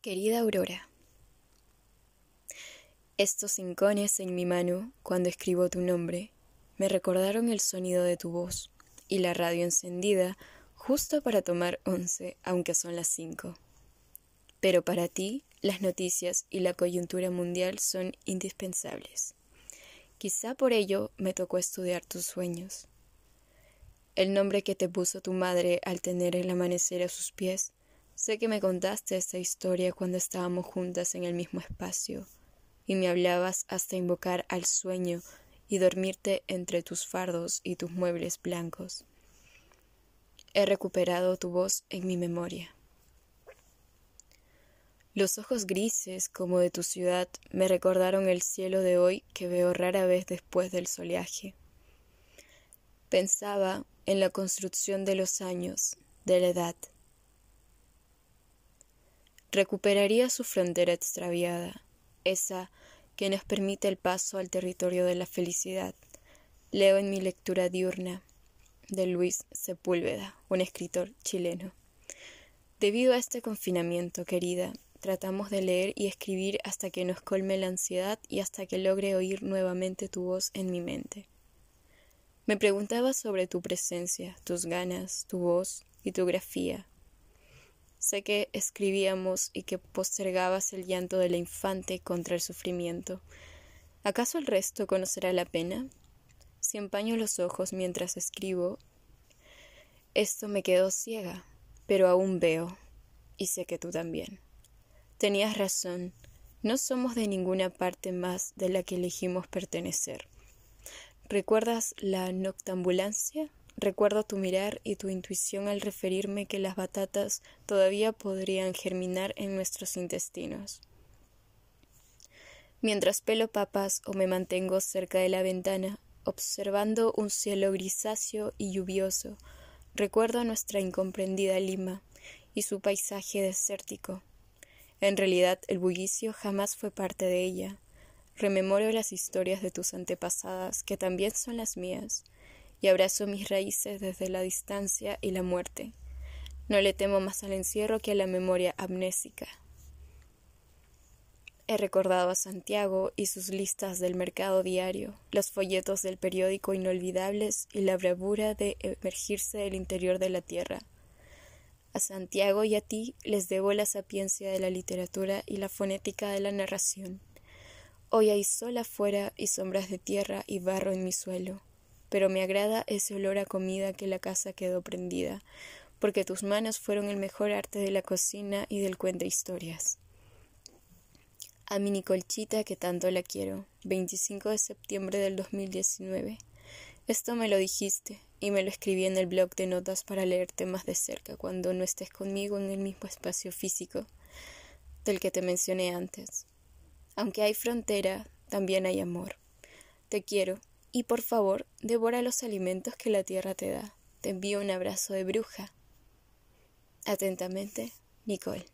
Querida Aurora, estos hincones en mi mano, cuando escribo tu nombre, me recordaron el sonido de tu voz y la radio encendida justo para tomar once, aunque son las cinco. Pero para ti, las noticias y la coyuntura mundial son indispensables. Quizá por ello me tocó estudiar tus sueños. El nombre que te puso tu madre al tener el amanecer a sus pies Sé que me contaste esta historia cuando estábamos juntas en el mismo espacio, y me hablabas hasta invocar al sueño y dormirte entre tus fardos y tus muebles blancos. He recuperado tu voz en mi memoria. Los ojos grises como de tu ciudad me recordaron el cielo de hoy que veo rara vez después del soleaje. Pensaba en la construcción de los años, de la edad, recuperaría su frontera extraviada, esa que nos permite el paso al territorio de la felicidad. Leo en mi lectura diurna de Luis Sepúlveda, un escritor chileno. Debido a este confinamiento, querida, tratamos de leer y escribir hasta que nos colme la ansiedad y hasta que logre oír nuevamente tu voz en mi mente. Me preguntaba sobre tu presencia, tus ganas, tu voz y tu grafía, Sé que escribíamos y que postergabas el llanto de la infante contra el sufrimiento. ¿Acaso el resto conocerá la pena? Si empaño los ojos mientras escribo, esto me quedó ciega, pero aún veo, y sé que tú también. Tenías razón, no somos de ninguna parte más de la que elegimos pertenecer. ¿Recuerdas la noctambulancia? Recuerdo tu mirar y tu intuición al referirme que las batatas todavía podrían germinar en nuestros intestinos. Mientras pelo papas o me mantengo cerca de la ventana, observando un cielo grisáceo y lluvioso, recuerdo nuestra incomprendida Lima y su paisaje desértico. En realidad el bullicio jamás fue parte de ella. Rememoro las historias de tus antepasadas, que también son las mías, y abrazo mis raíces desde la distancia y la muerte. No le temo más al encierro que a la memoria amnésica. He recordado a Santiago y sus listas del mercado diario, los folletos del periódico inolvidables y la bravura de emergirse del interior de la tierra. A Santiago y a ti les debo la sapiencia de la literatura y la fonética de la narración. Hoy hay sol afuera y sombras de tierra y barro en mi suelo pero me agrada ese olor a comida que la casa quedó prendida, porque tus manos fueron el mejor arte de la cocina y del cuento historias. A mi Nicolchita, que tanto la quiero, 25 de septiembre del 2019. Esto me lo dijiste y me lo escribí en el blog de notas para leerte más de cerca cuando no estés conmigo en el mismo espacio físico del que te mencioné antes. Aunque hay frontera, también hay amor. Te quiero y por favor, devora los alimentos que la tierra te da. Te envío un abrazo de bruja. Atentamente, Nicole.